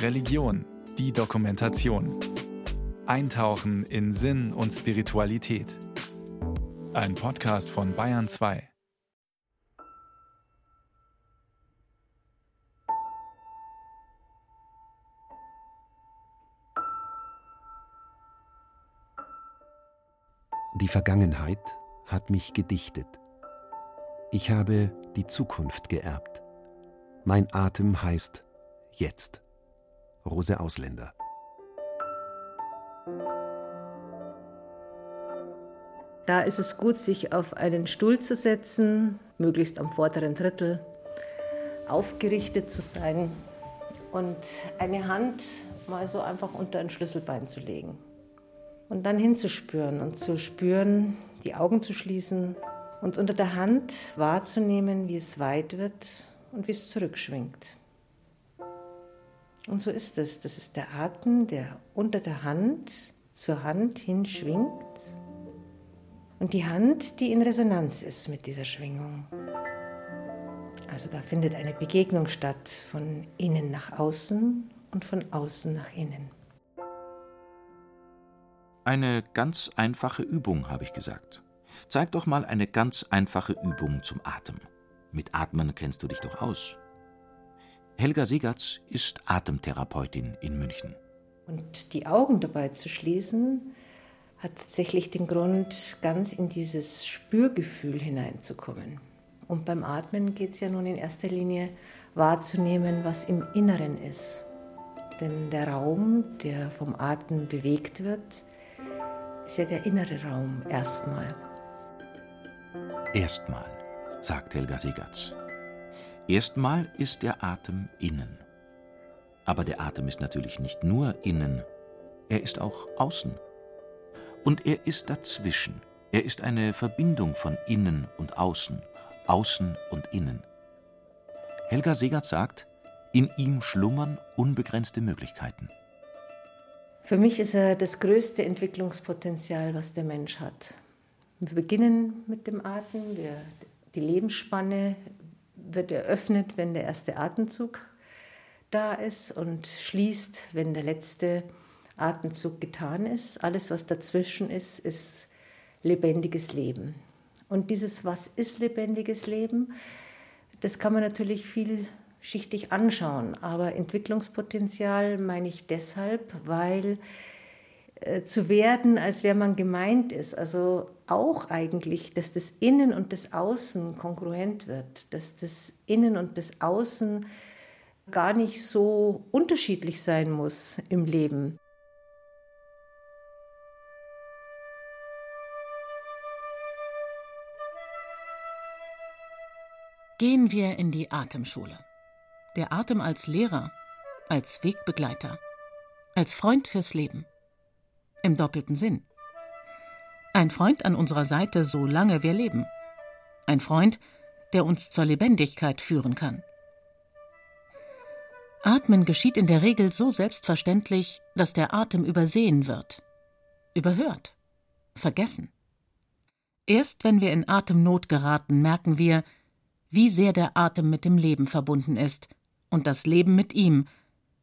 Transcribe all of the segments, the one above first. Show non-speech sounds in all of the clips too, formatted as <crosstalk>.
Religion, die Dokumentation. Eintauchen in Sinn und Spiritualität. Ein Podcast von Bayern 2. Die Vergangenheit hat mich gedichtet. Ich habe die Zukunft geerbt. Mein Atem heißt jetzt. Rose Ausländer. Da ist es gut, sich auf einen Stuhl zu setzen, möglichst am vorderen Drittel, aufgerichtet zu sein und eine Hand mal so einfach unter ein Schlüsselbein zu legen. Und dann hinzuspüren und zu spüren, die Augen zu schließen und unter der Hand wahrzunehmen, wie es weit wird und wie es zurückschwingt. Und so ist es. Das ist der Atem, der unter der Hand zur Hand hinschwingt und die Hand, die in Resonanz ist mit dieser Schwingung. Also da findet eine Begegnung statt von innen nach außen und von außen nach innen. Eine ganz einfache Übung, habe ich gesagt. Zeig doch mal eine ganz einfache Übung zum Atem. Mit Atmen kennst du dich doch aus. Helga Segatz ist Atemtherapeutin in München. Und die Augen dabei zu schließen, hat tatsächlich den Grund, ganz in dieses Spürgefühl hineinzukommen. Und beim Atmen geht es ja nun in erster Linie wahrzunehmen, was im Inneren ist. Denn der Raum, der vom Atem bewegt wird, ist ja der innere Raum erstmal. Erstmal, sagt Helga Segatz. Erstmal ist der Atem innen. Aber der Atem ist natürlich nicht nur innen, er ist auch außen. Und er ist dazwischen. Er ist eine Verbindung von innen und außen, außen und innen. Helga Segert sagt, in ihm schlummern unbegrenzte Möglichkeiten. Für mich ist er das größte Entwicklungspotenzial, was der Mensch hat. Wir beginnen mit dem Atem, wir, die Lebensspanne wird eröffnet, wenn der erste Atemzug da ist und schließt, wenn der letzte Atemzug getan ist. Alles, was dazwischen ist, ist lebendiges Leben. Und dieses Was ist lebendiges Leben, das kann man natürlich vielschichtig anschauen. Aber Entwicklungspotenzial meine ich deshalb, weil zu werden, als wer man gemeint ist. Also auch eigentlich, dass das Innen und das Außen kongruent wird, dass das Innen und das Außen gar nicht so unterschiedlich sein muss im Leben. Gehen wir in die Atemschule. Der Atem als Lehrer, als Wegbegleiter, als Freund fürs Leben im doppelten Sinn. Ein Freund an unserer Seite, solange wir leben. Ein Freund, der uns zur Lebendigkeit führen kann. Atmen geschieht in der Regel so selbstverständlich, dass der Atem übersehen wird, überhört, vergessen. Erst wenn wir in Atemnot geraten, merken wir, wie sehr der Atem mit dem Leben verbunden ist und das Leben mit ihm,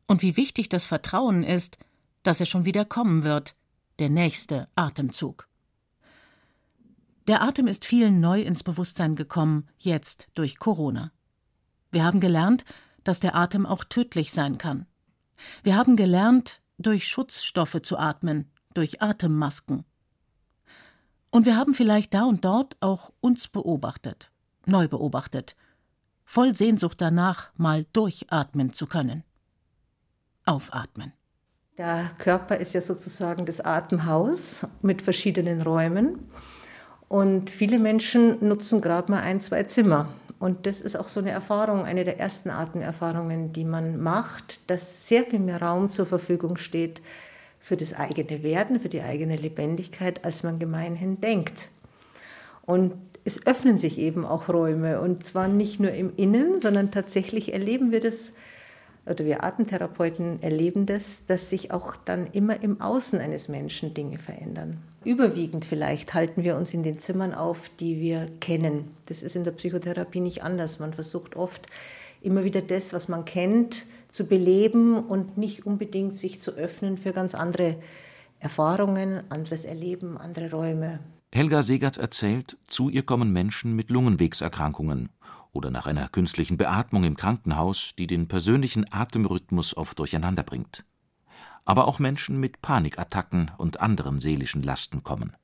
und wie wichtig das Vertrauen ist, dass er schon wieder kommen wird, der nächste Atemzug. Der Atem ist vielen neu ins Bewusstsein gekommen, jetzt durch Corona. Wir haben gelernt, dass der Atem auch tödlich sein kann. Wir haben gelernt, durch Schutzstoffe zu atmen, durch Atemmasken. Und wir haben vielleicht da und dort auch uns beobachtet, neu beobachtet, voll Sehnsucht danach, mal durchatmen zu können. Aufatmen. Der Körper ist ja sozusagen das Atemhaus mit verschiedenen Räumen. Und viele Menschen nutzen gerade mal ein, zwei Zimmer. Und das ist auch so eine Erfahrung, eine der ersten Atemerfahrungen, die man macht, dass sehr viel mehr Raum zur Verfügung steht für das eigene Werden, für die eigene Lebendigkeit, als man gemeinhin denkt. Und es öffnen sich eben auch Räume und zwar nicht nur im Innen, sondern tatsächlich erleben wir das oder wir Atemtherapeuten erleben das, dass sich auch dann immer im Außen eines Menschen Dinge verändern. Überwiegend vielleicht halten wir uns in den Zimmern auf, die wir kennen. Das ist in der Psychotherapie nicht anders. Man versucht oft immer wieder das, was man kennt, zu beleben und nicht unbedingt sich zu öffnen für ganz andere Erfahrungen, anderes Erleben, andere Räume. Helga Segatz erzählt, zu ihr kommen Menschen mit Lungenwegserkrankungen oder nach einer künstlichen Beatmung im Krankenhaus, die den persönlichen Atemrhythmus oft durcheinander bringt. Aber auch Menschen mit Panikattacken und anderen seelischen Lasten kommen.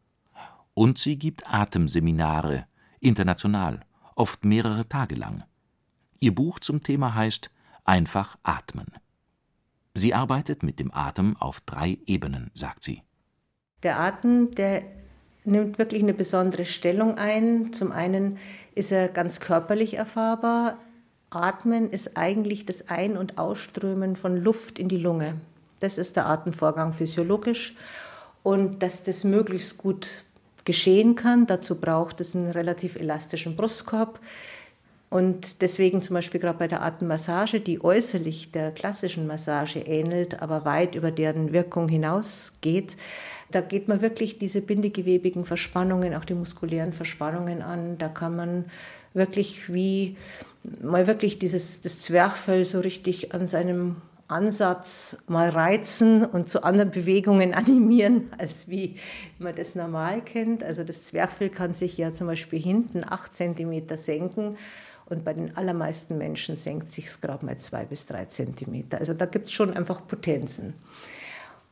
Und sie gibt Atemseminare, international, oft mehrere Tage lang. Ihr Buch zum Thema heißt Einfach atmen. Sie arbeitet mit dem Atem auf drei Ebenen, sagt sie. Der Atem, der nimmt wirklich eine besondere Stellung ein. Zum einen ist er ganz körperlich erfahrbar. Atmen ist eigentlich das Ein- und Ausströmen von Luft in die Lunge. Das ist der Atemvorgang physiologisch. Und dass das möglichst gut geschehen kann, dazu braucht es einen relativ elastischen Brustkorb. Und deswegen zum Beispiel gerade bei der Atemmassage, die äußerlich der klassischen Massage ähnelt, aber weit über deren Wirkung hinausgeht, da geht man wirklich diese bindegewebigen Verspannungen, auch die muskulären Verspannungen an. Da kann man wirklich wie mal wirklich dieses das Zwerchfell so richtig an seinem Ansatz mal reizen und zu anderen Bewegungen <laughs> animieren, als wie man das normal kennt. Also das Zwerchfell kann sich ja zum Beispiel hinten acht Zentimeter senken und bei den allermeisten Menschen senkt sich es gerade mal zwei bis drei Zentimeter. Also da gibt es schon einfach Potenzen.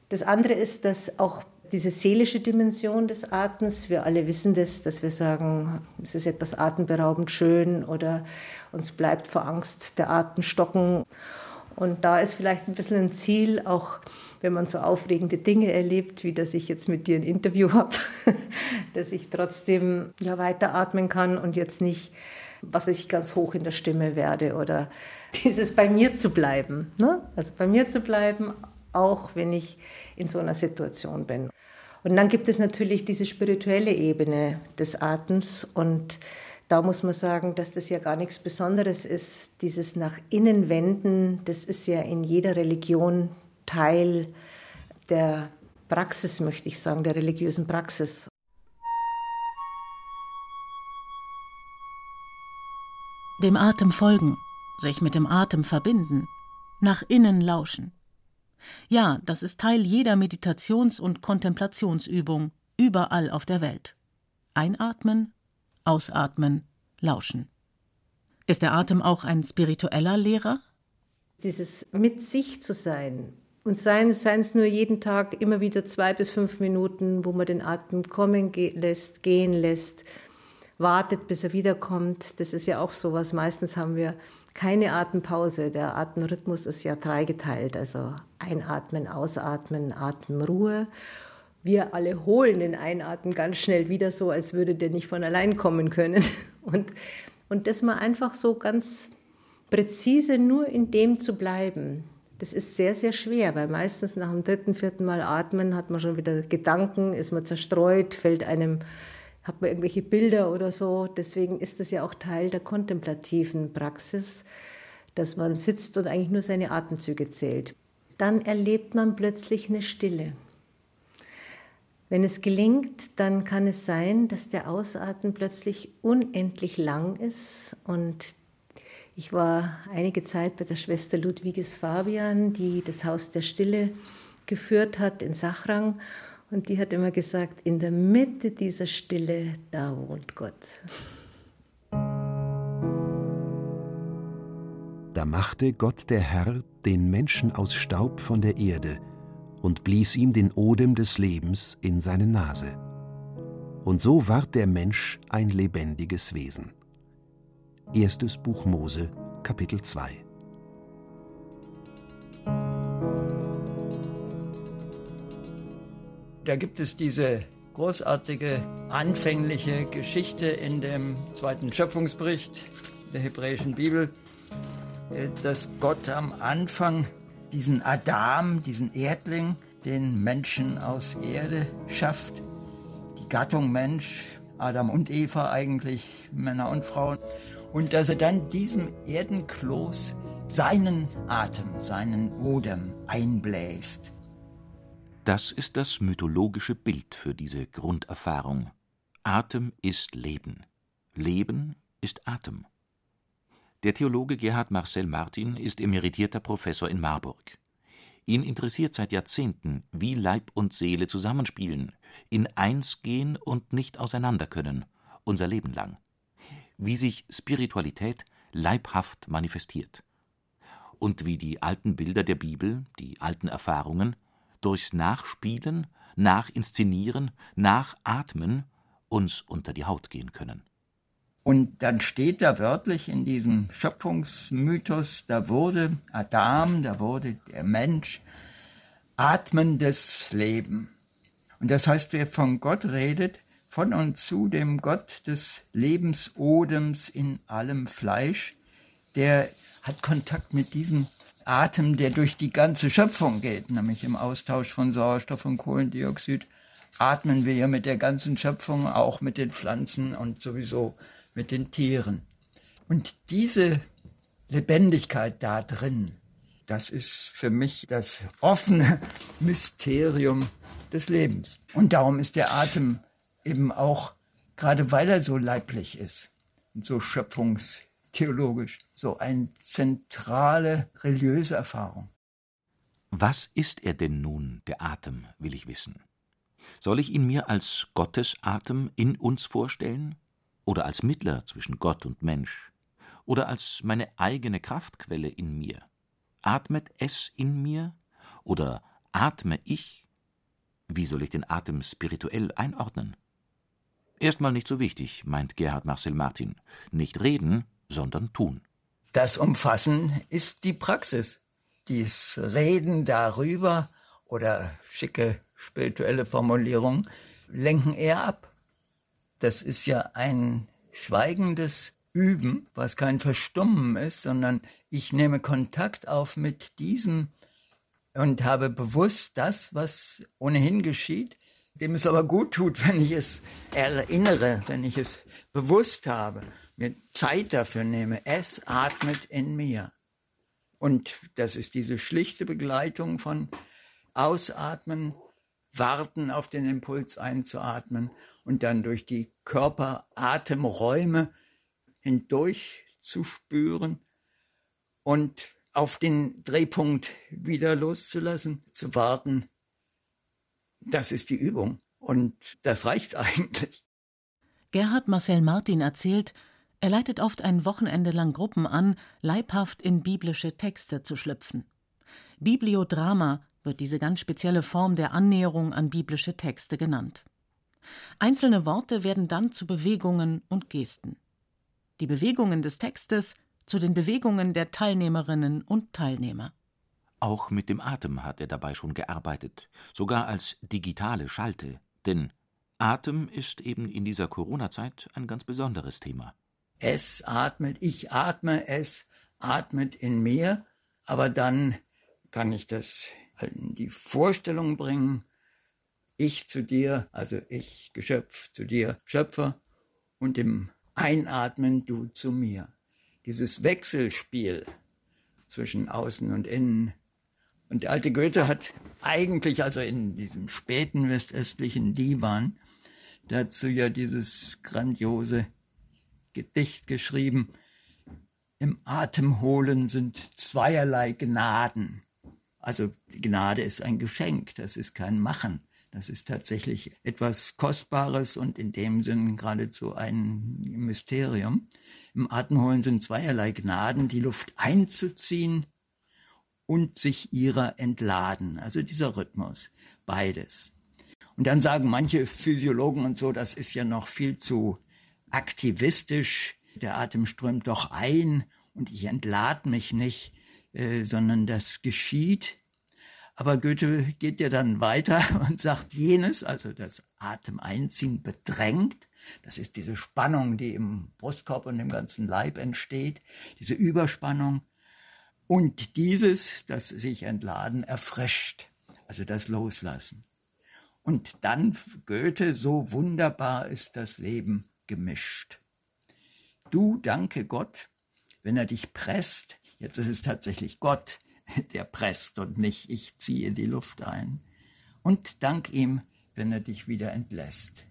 Das andere ist, dass auch diese seelische Dimension des Atems, wir alle wissen das, dass wir sagen, es ist etwas atemberaubend schön oder uns bleibt vor Angst der Atem stocken. Und da ist vielleicht ein bisschen ein Ziel, auch wenn man so aufregende Dinge erlebt, wie dass ich jetzt mit dir ein Interview <laughs> habe, dass ich trotzdem ja weiteratmen kann und jetzt nicht, was weiß ich, ganz hoch in der Stimme werde oder dieses bei mir zu bleiben. Ne? Also bei mir zu bleiben, auch wenn ich in so einer Situation bin. Und dann gibt es natürlich diese spirituelle Ebene des Atems und da muss man sagen, dass das ja gar nichts Besonderes ist. Dieses nach innen wenden, das ist ja in jeder Religion Teil der Praxis, möchte ich sagen, der religiösen Praxis. Dem Atem folgen, sich mit dem Atem verbinden, nach innen lauschen. Ja, das ist Teil jeder Meditations- und Kontemplationsübung, überall auf der Welt. Einatmen, ausatmen, lauschen. Ist der Atem auch ein spiritueller Lehrer? Dieses mit sich zu sein und seien, es nur jeden Tag immer wieder zwei bis fünf Minuten, wo man den Atem kommen lässt, gehen lässt, wartet, bis er wiederkommt. Das ist ja auch sowas. Meistens haben wir keine Atempause. Der Atemrhythmus ist ja dreigeteilt, also einatmen, ausatmen, Atemruhe. Wir alle holen den Einatmen ganz schnell wieder so, als würde der nicht von allein kommen können. <laughs> Und, und das mal einfach so ganz präzise nur in dem zu bleiben, das ist sehr, sehr schwer, weil meistens nach dem dritten, vierten Mal atmen hat man schon wieder Gedanken, ist man zerstreut, fällt einem hat man irgendwelche Bilder oder so. Deswegen ist das ja auch Teil der kontemplativen Praxis, dass man sitzt und eigentlich nur seine Atemzüge zählt. Dann erlebt man plötzlich eine Stille. Wenn es gelingt, dann kann es sein, dass der Ausatmen plötzlich unendlich lang ist. Und ich war einige Zeit bei der Schwester Ludwiges Fabian, die das Haus der Stille geführt hat in Sachrang. Und die hat immer gesagt, in der Mitte dieser Stille, da wohnt Gott. Da machte Gott der Herr den Menschen aus Staub von der Erde und blies ihm den Odem des Lebens in seine Nase. Und so ward der Mensch ein lebendiges Wesen. Erstes Buch Mose, Kapitel 2 Da gibt es diese großartige anfängliche Geschichte in dem zweiten Schöpfungsbericht der hebräischen Bibel, dass Gott am Anfang diesen Adam, diesen Erdling, den Menschen aus Erde schafft, die Gattung Mensch, Adam und Eva eigentlich, Männer und Frauen, und dass er dann diesem Erdenkloß seinen Atem, seinen Odem einbläst. Das ist das mythologische Bild für diese Grunderfahrung. Atem ist Leben. Leben ist Atem. Der Theologe Gerhard Marcel Martin ist emeritierter Professor in Marburg. Ihn interessiert seit Jahrzehnten, wie Leib und Seele zusammenspielen, in eins gehen und nicht auseinander können, unser Leben lang. Wie sich Spiritualität leibhaft manifestiert. Und wie die alten Bilder der Bibel, die alten Erfahrungen, durchs Nachspielen, Nachinszenieren, Nachatmen uns unter die Haut gehen können. Und dann steht da wörtlich in diesem Schöpfungsmythos, da wurde Adam, da wurde der Mensch atmendes Leben. Und das heißt, wer von Gott redet, von und zu dem Gott des Lebensodems in allem Fleisch, der hat Kontakt mit diesem Atem, der durch die ganze Schöpfung geht, nämlich im Austausch von Sauerstoff und Kohlendioxid, atmen wir ja mit der ganzen Schöpfung, auch mit den Pflanzen und sowieso mit den Tieren. Und diese Lebendigkeit da drin, das ist für mich das offene Mysterium des Lebens. Und darum ist der Atem eben auch, gerade weil er so leiblich ist und so schöpfungstheologisch, so eine zentrale religiöse Erfahrung. Was ist er denn nun, der Atem, will ich wissen? Soll ich ihn mir als Gottesatem in uns vorstellen? Oder als Mittler zwischen Gott und Mensch oder als meine eigene Kraftquelle in mir? Atmet es in mir oder atme ich? Wie soll ich den Atem spirituell einordnen? Erstmal nicht so wichtig, meint Gerhard Marcel Martin. Nicht reden, sondern tun. Das Umfassen ist die Praxis. Dies Reden darüber oder schicke spirituelle Formulierungen lenken eher ab. Das ist ja ein schweigendes Üben, was kein Verstummen ist, sondern ich nehme Kontakt auf mit diesem und habe bewusst das, was ohnehin geschieht, dem es aber gut tut, <laughs> wenn ich es erinnere, wenn ich es bewusst habe, mir Zeit dafür nehme. Es atmet in mir. Und das ist diese schlichte Begleitung von Ausatmen, warten auf den Impuls einzuatmen und dann durch die Körperatemräume hindurch zu spüren und auf den Drehpunkt wieder loszulassen, zu warten. Das ist die Übung und das reicht <laughs> eigentlich. Gerhard Marcel Martin erzählt, er leitet oft ein Wochenende lang Gruppen an, leibhaft in biblische Texte zu schlüpfen. Bibliodrama wird diese ganz spezielle Form der Annäherung an biblische Texte genannt. Einzelne Worte werden dann zu Bewegungen und Gesten. Die Bewegungen des Textes zu den Bewegungen der Teilnehmerinnen und Teilnehmer. Auch mit dem Atem hat er dabei schon gearbeitet, sogar als digitale Schalte, denn Atem ist eben in dieser Corona-Zeit ein ganz besonderes Thema. Es atmet, ich atme, es atmet in mir, aber dann kann ich das die Vorstellung bringen, ich zu dir, also ich Geschöpf zu dir, Schöpfer, und im Einatmen du zu mir. Dieses Wechselspiel zwischen Außen und Innen. Und der alte Goethe hat eigentlich, also in diesem späten westöstlichen Divan, dazu ja dieses grandiose Gedicht geschrieben. Im Atemholen sind zweierlei Gnaden. Also Gnade ist ein Geschenk, das ist kein Machen. Das ist tatsächlich etwas Kostbares und in dem Sinn geradezu ein Mysterium. Im Atemholen sind zweierlei Gnaden, die Luft einzuziehen und sich ihrer entladen. Also dieser Rhythmus, beides. Und dann sagen manche Physiologen und so, das ist ja noch viel zu aktivistisch. Der Atem strömt doch ein und ich entlade mich nicht. Äh, sondern das geschieht. Aber Goethe geht ja dann weiter <laughs> und sagt jenes, also das Atemeinziehen bedrängt. Das ist diese Spannung, die im Brustkorb und im ganzen Leib entsteht, diese Überspannung. Und dieses, das sich entladen, erfrischt, also das Loslassen. Und dann, Goethe, so wunderbar ist das Leben gemischt. Du danke Gott, wenn er dich presst, Jetzt ist es tatsächlich Gott, <laughs> der presst und nicht ich ziehe die Luft ein. Und dank ihm, wenn er dich wieder entlässt.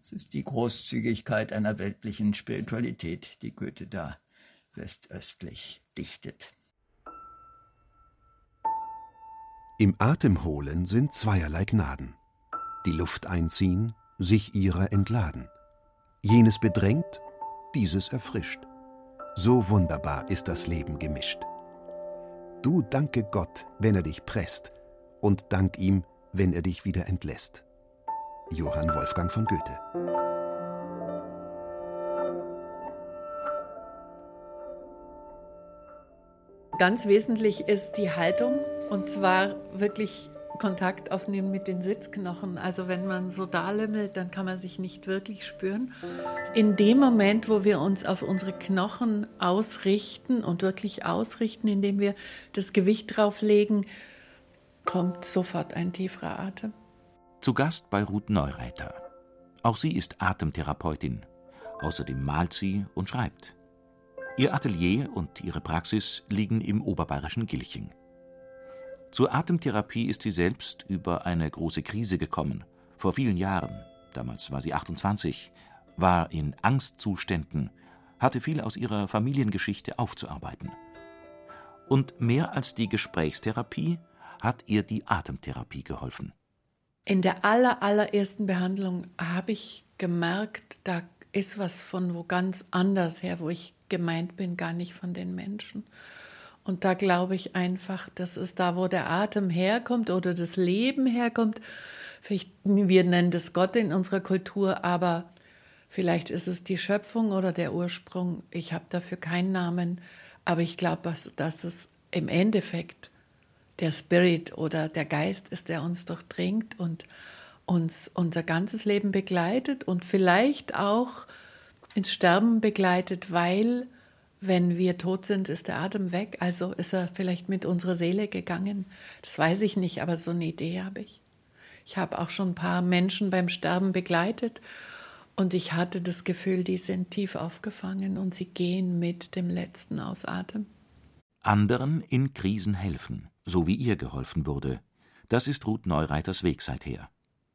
Es ist die Großzügigkeit einer weltlichen Spiritualität, die Goethe da westöstlich dichtet. Im Atemholen sind zweierlei Gnaden. Die Luft einziehen, sich ihrer entladen. Jenes bedrängt, dieses erfrischt. So wunderbar ist das Leben gemischt. Du danke Gott, wenn er dich presst, und dank ihm, wenn er dich wieder entlässt. Johann Wolfgang von Goethe. Ganz wesentlich ist die Haltung und zwar wirklich Kontakt aufnehmen mit den Sitzknochen. Also wenn man so da lümmelt, dann kann man sich nicht wirklich spüren. In dem Moment, wo wir uns auf unsere Knochen ausrichten und wirklich ausrichten, indem wir das Gewicht drauflegen, kommt sofort ein tieferer Atem. Zu Gast bei Ruth Neureiter. Auch sie ist Atemtherapeutin. Außerdem malt sie und schreibt. Ihr Atelier und ihre Praxis liegen im oberbayerischen Gilching. Zur Atemtherapie ist sie selbst über eine große Krise gekommen. Vor vielen Jahren, damals war sie 28, war in Angstzuständen, hatte viel aus ihrer Familiengeschichte aufzuarbeiten. Und mehr als die Gesprächstherapie hat ihr die Atemtherapie geholfen. In der aller, allerersten Behandlung habe ich gemerkt, da ist was von wo ganz anders her, wo ich gemeint bin, gar nicht von den Menschen. Und da glaube ich einfach, das ist da, wo der Atem herkommt oder das Leben herkommt. Vielleicht, wir nennen das Gott in unserer Kultur, aber vielleicht ist es die Schöpfung oder der Ursprung. Ich habe dafür keinen Namen, aber ich glaube, dass es im Endeffekt der Spirit oder der Geist ist, der uns durchdringt und uns unser ganzes Leben begleitet und vielleicht auch ins Sterben begleitet, weil wenn wir tot sind, ist der Atem weg. Also ist er vielleicht mit unserer Seele gegangen. Das weiß ich nicht, aber so eine Idee habe ich. Ich habe auch schon ein paar Menschen beim Sterben begleitet und ich hatte das Gefühl, die sind tief aufgefangen und sie gehen mit dem letzten aus Atem. Anderen in Krisen helfen, so wie ihr geholfen wurde. Das ist Ruth Neureiters Weg seither.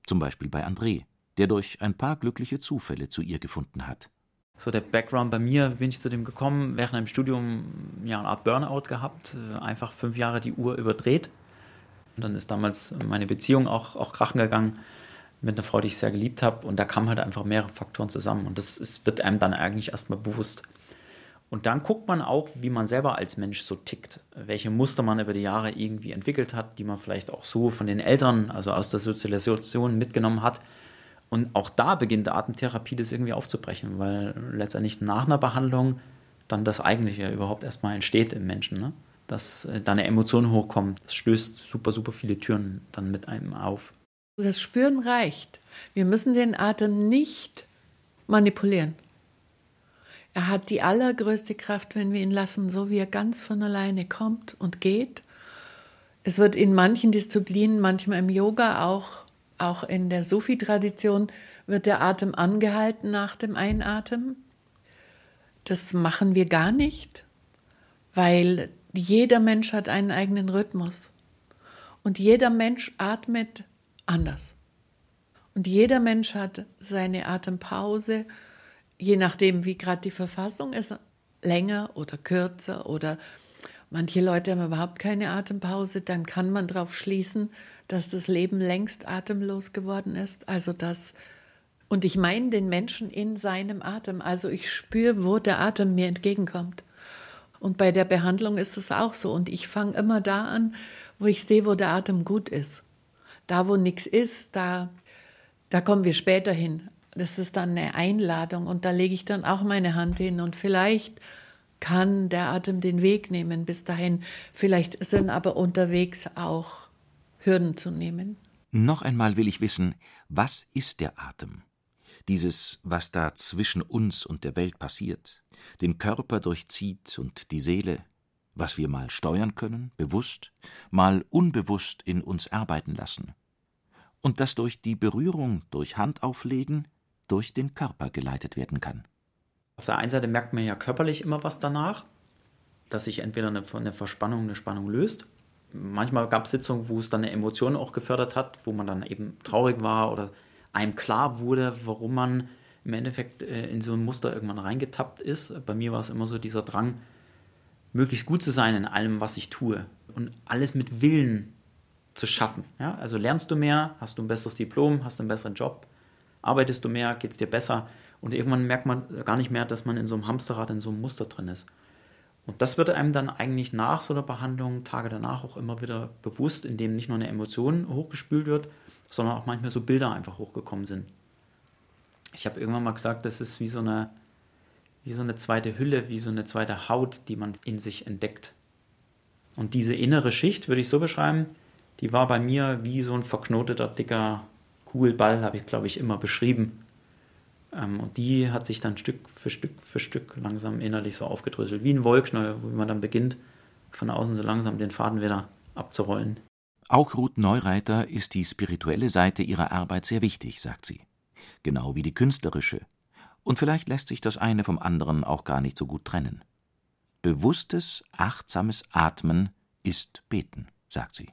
Zum Beispiel bei André, der durch ein paar glückliche Zufälle zu ihr gefunden hat so der Background bei mir, bin ich zu dem gekommen, während einem Studium ja eine Art Burnout gehabt, äh, einfach fünf Jahre die Uhr überdreht. Und dann ist damals meine Beziehung auch, auch krachen gegangen mit einer Frau, die ich sehr geliebt habe. Und da kamen halt einfach mehrere Faktoren zusammen. Und das ist, wird einem dann eigentlich erstmal bewusst. Und dann guckt man auch, wie man selber als Mensch so tickt, welche Muster man über die Jahre irgendwie entwickelt hat, die man vielleicht auch so von den Eltern, also aus der Sozialisation mitgenommen hat und auch da beginnt Atemtherapie das irgendwie aufzubrechen, weil letztendlich nach einer Behandlung dann das Eigentliche überhaupt erstmal entsteht im Menschen. Ne? Dass äh, da eine Emotion hochkommt. Das stößt super, super viele Türen dann mit einem auf. Das Spüren reicht. Wir müssen den Atem nicht manipulieren. Er hat die allergrößte Kraft, wenn wir ihn lassen, so wie er ganz von alleine kommt und geht. Es wird in manchen Disziplinen, manchmal im Yoga auch auch in der Sufi-Tradition wird der Atem angehalten nach dem Einatmen. Das machen wir gar nicht, weil jeder Mensch hat einen eigenen Rhythmus. Und jeder Mensch atmet anders. Und jeder Mensch hat seine Atempause, je nachdem, wie gerade die Verfassung ist, länger oder kürzer oder manche Leute haben überhaupt keine Atempause, dann kann man darauf schließen, dass das Leben längst atemlos geworden ist. Also das, und ich meine den Menschen in seinem Atem. Also ich spüre, wo der Atem mir entgegenkommt. Und bei der Behandlung ist es auch so. Und ich fange immer da an, wo ich sehe, wo der Atem gut ist. Da, wo nichts ist, da, da kommen wir später hin. Das ist dann eine Einladung und da lege ich dann auch meine Hand hin und vielleicht kann der Atem den Weg nehmen bis dahin. Vielleicht sind aber unterwegs auch Hürden zu nehmen. Noch einmal will ich wissen, was ist der Atem? Dieses, was da zwischen uns und der Welt passiert, den Körper durchzieht und die Seele, was wir mal steuern können, bewusst, mal unbewusst in uns arbeiten lassen. Und das durch die Berührung, durch Handauflegen, durch den Körper geleitet werden kann. Auf der einen Seite merkt man ja körperlich immer was danach, dass sich entweder eine, eine Verspannung, eine Spannung löst manchmal gab es Sitzungen, wo es dann eine Emotion auch gefördert hat, wo man dann eben traurig war oder einem klar wurde, warum man im Endeffekt äh, in so ein Muster irgendwann reingetappt ist. Bei mir war es immer so dieser Drang, möglichst gut zu sein in allem, was ich tue und alles mit Willen zu schaffen. Ja? Also lernst du mehr, hast du ein besseres Diplom, hast einen besseren Job, arbeitest du mehr, geht es dir besser und irgendwann merkt man gar nicht mehr, dass man in so einem Hamsterrad, in so einem Muster drin ist. Und das wird einem dann eigentlich nach so einer Behandlung, Tage danach auch immer wieder bewusst, indem nicht nur eine Emotion hochgespült wird, sondern auch manchmal so Bilder einfach hochgekommen sind. Ich habe irgendwann mal gesagt, das ist wie so eine, wie so eine zweite Hülle, wie so eine zweite Haut, die man in sich entdeckt. Und diese innere Schicht, würde ich so beschreiben, die war bei mir wie so ein verknoteter, dicker Kugelball, habe ich, glaube ich, immer beschrieben. Ähm, und die hat sich dann Stück für Stück für Stück langsam innerlich so aufgedröselt, wie ein Wollknäuel, wo man dann beginnt, von außen so langsam den Faden wieder abzurollen. Auch Ruth Neureiter ist die spirituelle Seite ihrer Arbeit sehr wichtig, sagt sie. Genau wie die künstlerische. Und vielleicht lässt sich das eine vom anderen auch gar nicht so gut trennen. Bewusstes, achtsames Atmen ist Beten, sagt sie.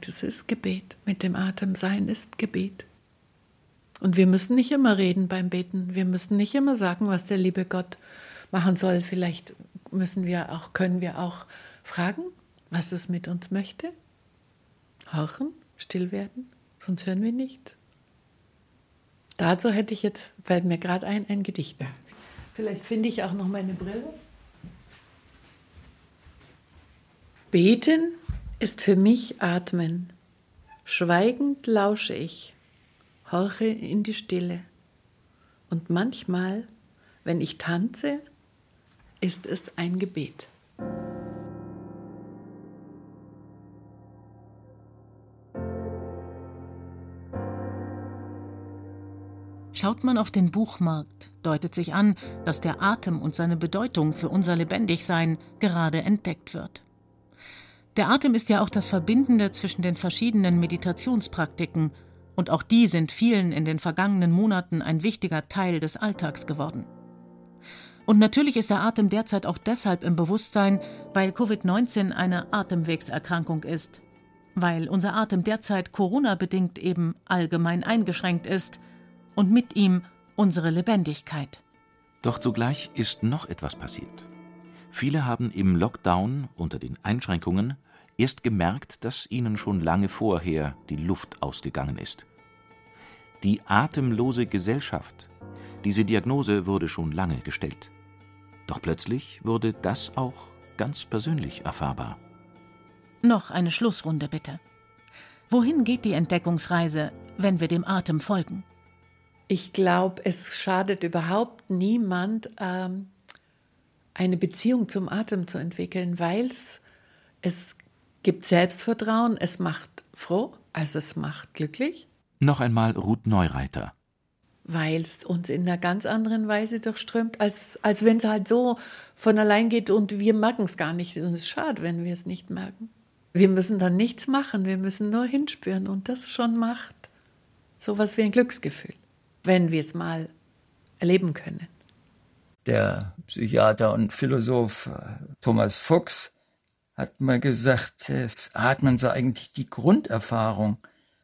Das ist Gebet. Mit dem Atem sein ist Gebet. Und wir müssen nicht immer reden beim Beten. Wir müssen nicht immer sagen, was der liebe Gott machen soll. Vielleicht müssen wir auch, können wir auch fragen, was es mit uns möchte. Horchen, still werden, sonst hören wir nichts. Dazu hätte ich jetzt, fällt mir gerade ein, ein Gedicht. Vielleicht finde ich auch noch meine Brille. Beten ist für mich Atmen. Schweigend lausche ich horche in die Stille. Und manchmal, wenn ich tanze, ist es ein Gebet. Schaut man auf den Buchmarkt, deutet sich an, dass der Atem und seine Bedeutung für unser Lebendigsein gerade entdeckt wird. Der Atem ist ja auch das Verbindende zwischen den verschiedenen Meditationspraktiken und auch die sind vielen in den vergangenen Monaten ein wichtiger Teil des Alltags geworden. Und natürlich ist der Atem derzeit auch deshalb im Bewusstsein, weil Covid-19 eine Atemwegserkrankung ist, weil unser Atem derzeit Corona-bedingt eben allgemein eingeschränkt ist und mit ihm unsere Lebendigkeit. Doch zugleich ist noch etwas passiert. Viele haben im Lockdown unter den Einschränkungen erst gemerkt, dass ihnen schon lange vorher die Luft ausgegangen ist. Die atemlose Gesellschaft, diese Diagnose wurde schon lange gestellt. Doch plötzlich wurde das auch ganz persönlich erfahrbar. Noch eine Schlussrunde bitte. Wohin geht die Entdeckungsreise, wenn wir dem Atem folgen? Ich glaube, es schadet überhaupt niemand, ähm, eine Beziehung zum Atem zu entwickeln, weil es gibt Selbstvertrauen, es macht froh, also es macht glücklich. Noch einmal Ruth Neureiter. Weil es uns in einer ganz anderen Weise durchströmt, als, als wenn es halt so von allein geht und wir merken es gar nicht. Und es ist schade, wenn wir es nicht merken. Wir müssen dann nichts machen, wir müssen nur hinspüren und das schon macht sowas wie ein Glücksgefühl, wenn wir es mal erleben können. Der Psychiater und Philosoph äh, Thomas Fuchs hat mal gesagt, das Atmen sei eigentlich die Grunderfahrung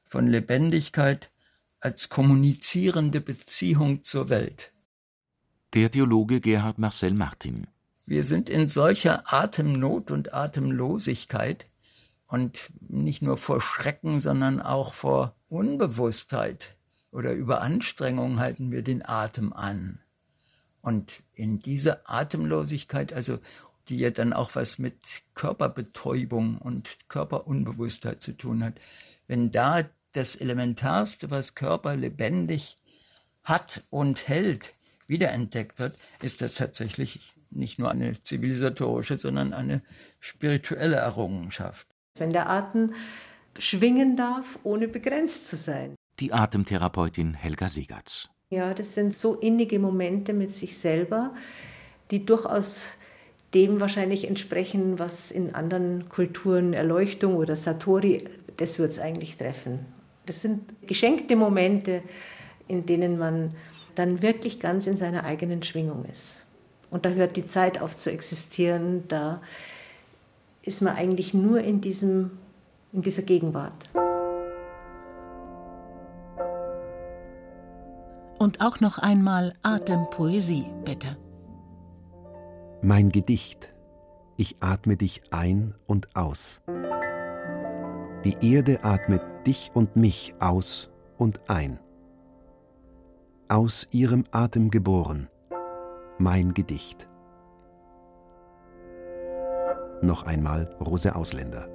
von Lebendigkeit als kommunizierende Beziehung zur Welt. Der Theologe Gerhard Marcel Martin. Wir sind in solcher Atemnot und Atemlosigkeit und nicht nur vor Schrecken, sondern auch vor Unbewusstheit oder Überanstrengung halten wir den Atem an. Und in dieser Atemlosigkeit, also die ja dann auch was mit Körperbetäubung und Körperunbewusstheit zu tun hat. Wenn da das Elementarste, was Körper lebendig hat und hält, wiederentdeckt wird, ist das tatsächlich nicht nur eine zivilisatorische, sondern eine spirituelle Errungenschaft. Wenn der Atem schwingen darf, ohne begrenzt zu sein. Die Atemtherapeutin Helga Segatz. Ja, das sind so innige Momente mit sich selber, die durchaus dem wahrscheinlich entsprechen, was in anderen Kulturen Erleuchtung oder Satori, das wird es eigentlich treffen. Das sind geschenkte Momente, in denen man dann wirklich ganz in seiner eigenen Schwingung ist. Und da hört die Zeit auf zu existieren, da ist man eigentlich nur in, diesem, in dieser Gegenwart. Und auch noch einmal Atempoesie, bitte. Mein Gedicht, ich atme dich ein und aus. Die Erde atmet dich und mich aus und ein. Aus ihrem Atem geboren, mein Gedicht. Noch einmal Rose Ausländer.